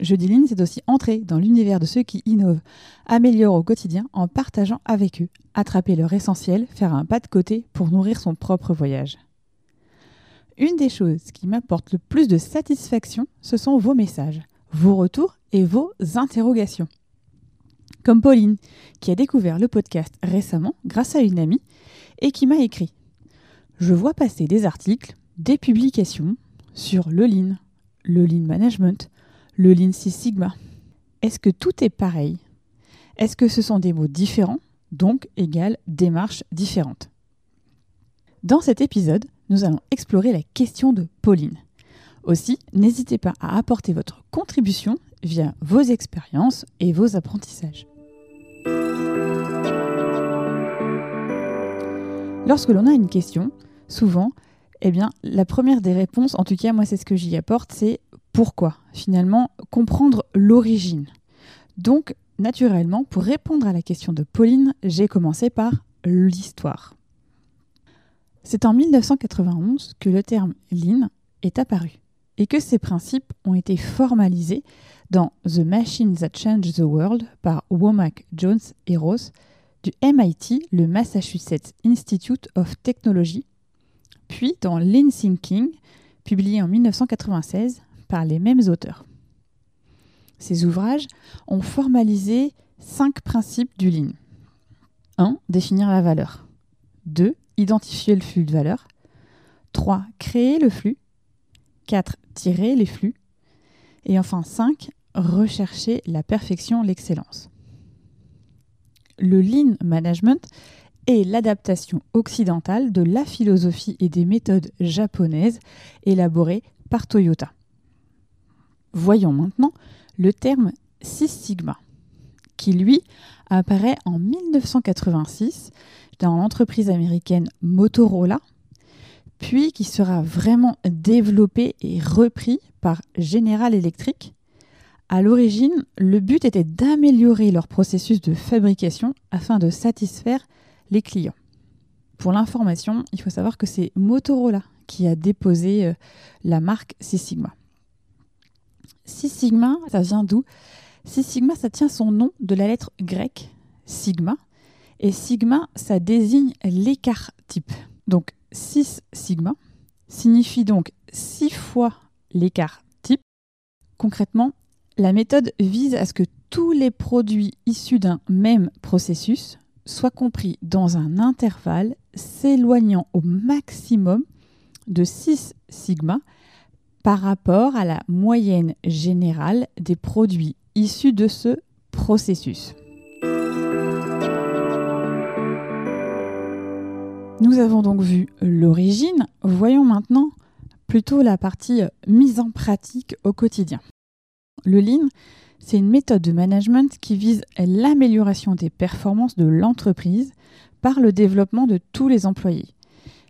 Jeudi Ligne, c'est aussi entrer dans l'univers de ceux qui innovent, améliorent au quotidien en partageant avec eux, attraper leur essentiel, faire un pas de côté pour nourrir son propre voyage. Une des choses qui m'apporte le plus de satisfaction, ce sont vos messages, vos retours et vos interrogations. Comme Pauline, qui a découvert le podcast récemment grâce à une amie et qui m'a écrit Je vois passer des articles, des publications sur le Lean, le Lean Management, le Lean Sigma. Est-ce que tout est pareil? Est-ce que ce sont des mots différents, donc égale démarche différente? Dans cet épisode, nous allons explorer la question de Pauline. Aussi, n'hésitez pas à apporter votre contribution via vos expériences et vos apprentissages. Lorsque l'on a une question, souvent, eh bien, la première des réponses, en tout cas moi c'est ce que j'y apporte, c'est pourquoi Finalement, comprendre l'origine. Donc, naturellement, pour répondre à la question de Pauline, j'ai commencé par l'histoire. C'est en 1991 que le terme Lean est apparu et que ses principes ont été formalisés dans The Machine That Changed the World par Womack Jones et Ross du MIT, le Massachusetts Institute of Technology, puis dans Lean Thinking, publié en 1996 par les mêmes auteurs. Ces ouvrages ont formalisé cinq principes du Lean. 1. Définir la valeur. 2. Identifier le flux de valeur. 3. Créer le flux. 4. Tirer les flux. Et enfin 5. Rechercher la perfection, l'excellence. Le Lean Management est l'adaptation occidentale de la philosophie et des méthodes japonaises élaborées par Toyota. Voyons maintenant le terme Six Sigma, qui lui apparaît en 1986 dans l'entreprise américaine Motorola, puis qui sera vraiment développé et repris par General Electric. À l'origine, le but était d'améliorer leur processus de fabrication afin de satisfaire les clients. Pour l'information, il faut savoir que c'est Motorola qui a déposé euh, la marque Six Sigma. Six Sigma, ça vient d'où? Six Sigma, ça tient son nom de la lettre grecque sigma. Et sigma, ça désigne l'écart type. Donc 6 sigma signifie donc 6 fois l'écart type. Concrètement, la méthode vise à ce que tous les produits issus d'un même processus soient compris dans un intervalle s'éloignant au maximum de 6 sigma par rapport à la moyenne générale des produits issus de ce processus. Nous avons donc vu l'origine, voyons maintenant plutôt la partie mise en pratique au quotidien. Le Lean, c'est une méthode de management qui vise l'amélioration des performances de l'entreprise par le développement de tous les employés.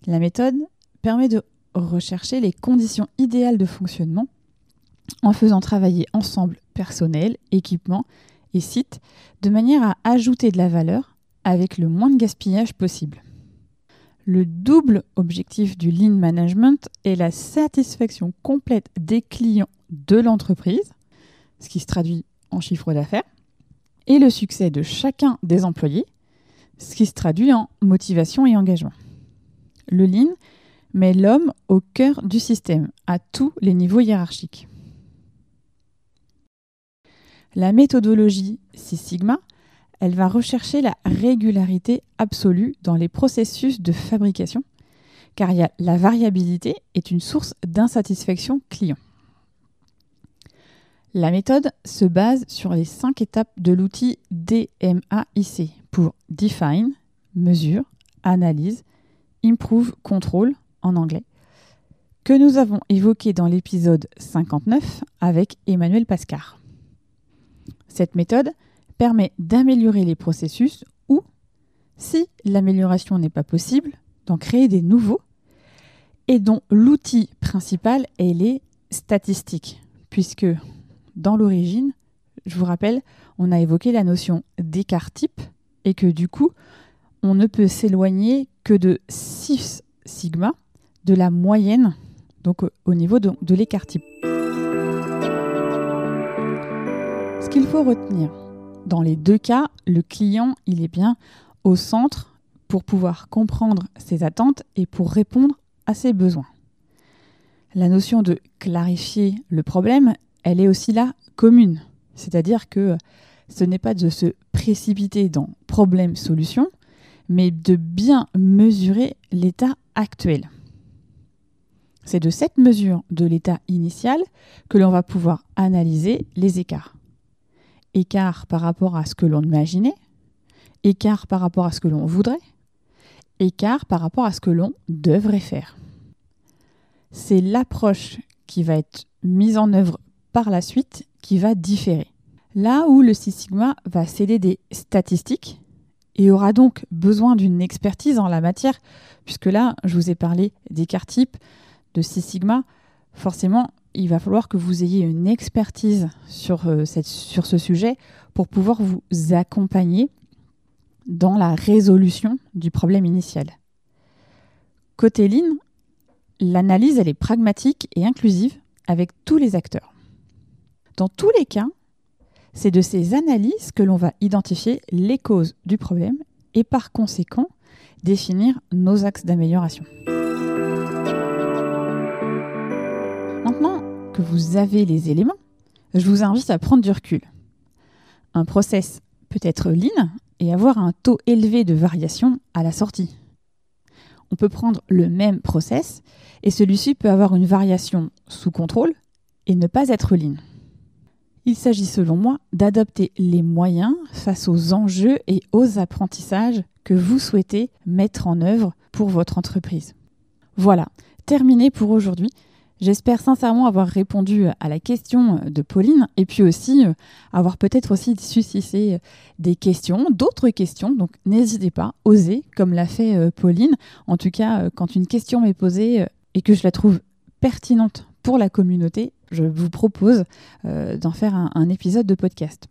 La méthode permet de rechercher les conditions idéales de fonctionnement en faisant travailler ensemble personnel, équipement et site de manière à ajouter de la valeur avec le moins de gaspillage possible. Le double objectif du Lean Management est la satisfaction complète des clients de l'entreprise, ce qui se traduit en chiffre d'affaires, et le succès de chacun des employés, ce qui se traduit en motivation et engagement. Le Lean met l'homme au cœur du système, à tous les niveaux hiérarchiques. La méthodologie Six Sigma, elle va rechercher la régularité absolue dans les processus de fabrication, car la variabilité est une source d'insatisfaction client. La méthode se base sur les cinq étapes de l'outil DMAIC pour Define, Mesure, Analyse, Improve, Control en anglais, que nous avons évoqué dans l'épisode 59 avec Emmanuel Pascar. Cette méthode permet d'améliorer les processus ou Si l'amélioration n'est pas possible, d'en créer des nouveaux et dont l'outil principal est les statistiques, puisque dans l'origine, je vous rappelle, on a évoqué la notion d'écart type et que du coup, on ne peut s'éloigner que de 6 sigma de la moyenne, donc au niveau de, l'écart type. Ce qu'il faut retenir, dans les deux cas, le client, il est bien au centre pour pouvoir comprendre ses attentes et pour répondre à ses besoins. La notion de clarifier le problème, elle est aussi là commune. C'est-à-dire que ce n'est pas de se précipiter dans problème-solution, mais de bien mesurer l'état actuel. C'est de cette mesure de l'état initial que l'on va pouvoir analyser les écarts. Écarts par rapport à ce que l'on imaginait, écarts par rapport à ce que l'on voudrait, écarts par rapport à ce que l'on devrait faire. C'est l'approche qui va être mise en œuvre par la suite qui va différer. Là où le Six Sigma va céder des statistiques et aura donc besoin d'une expertise en la matière, puisque là, je vous ai parlé d'écart type, de Six Sigma, forcément, il va falloir que vous ayez une expertise sur, euh, sur ce sujet pour pouvoir vous accompagner dans la résolution du problème initial. Côté Lean, l'analyse elle est pragmatique et inclusive avec tous les acteurs. Dans tous les cas, c'est de ces analyses que l'on va identifier les causes du problème et par conséquent définir nos axes d'amélioration. Que vous avez les éléments, je vous invite à prendre du recul. Un process peut être lean et avoir un taux élevé de variation à la sortie. On peut prendre le même process et celui-ci peut avoir une variation sous contrôle et ne pas être lean. Il s'agit selon moi d'adopter les moyens face aux enjeux et aux apprentissages que vous souhaitez mettre en œuvre pour votre entreprise. Voilà, terminé pour aujourd'hui. J'espère sincèrement avoir répondu à la question de Pauline et puis aussi euh, avoir peut-être aussi suscité des questions, d'autres questions. Donc n'hésitez pas, osez, comme l'a fait euh, Pauline. En tout cas, euh, quand une question m'est posée et que je la trouve pertinente pour la communauté, je vous propose euh, d'en faire un, épisode de podcast.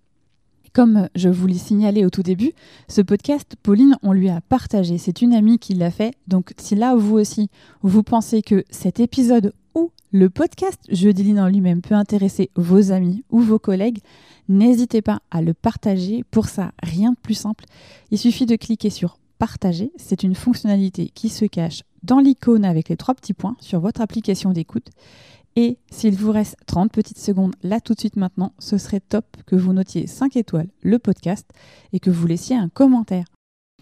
Comme je vous l'ai signalé au tout début, ce podcast, Pauline, on lui a partagé. C'est une amie qui l'a fait. Donc si là, vous aussi, vous pensez que cet épisode le podcast Jeudi Line en lui-même peut intéresser vos amis ou vos collègues, n'hésitez pas à le partager. Pour ça, rien de plus simple. Il suffit de cliquer sur partager. C'est une fonctionnalité qui se cache dans l'icône avec les trois petits points sur votre application d'écoute. Et s'il vous reste 30 petites secondes là tout de suite maintenant, ce serait top que vous notiez 5 étoiles le podcast et que vous laissiez un commentaire.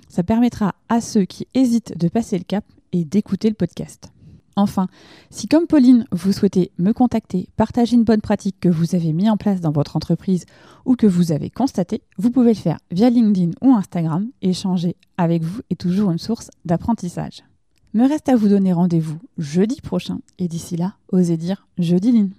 Ça permettra à ceux qui hésitent de passer le cap et d'écouter le podcast. Enfin, si comme Pauline, vous souhaitez me contacter, partager une bonne pratique que vous avez mis en place dans votre entreprise ou que vous avez constaté, vous pouvez le faire via LinkedIn ou Instagram. Échanger avec vous est toujours une source d'apprentissage. Me reste à vous donner rendez-vous jeudi prochain et d'ici là, osez dire jeudi ligne.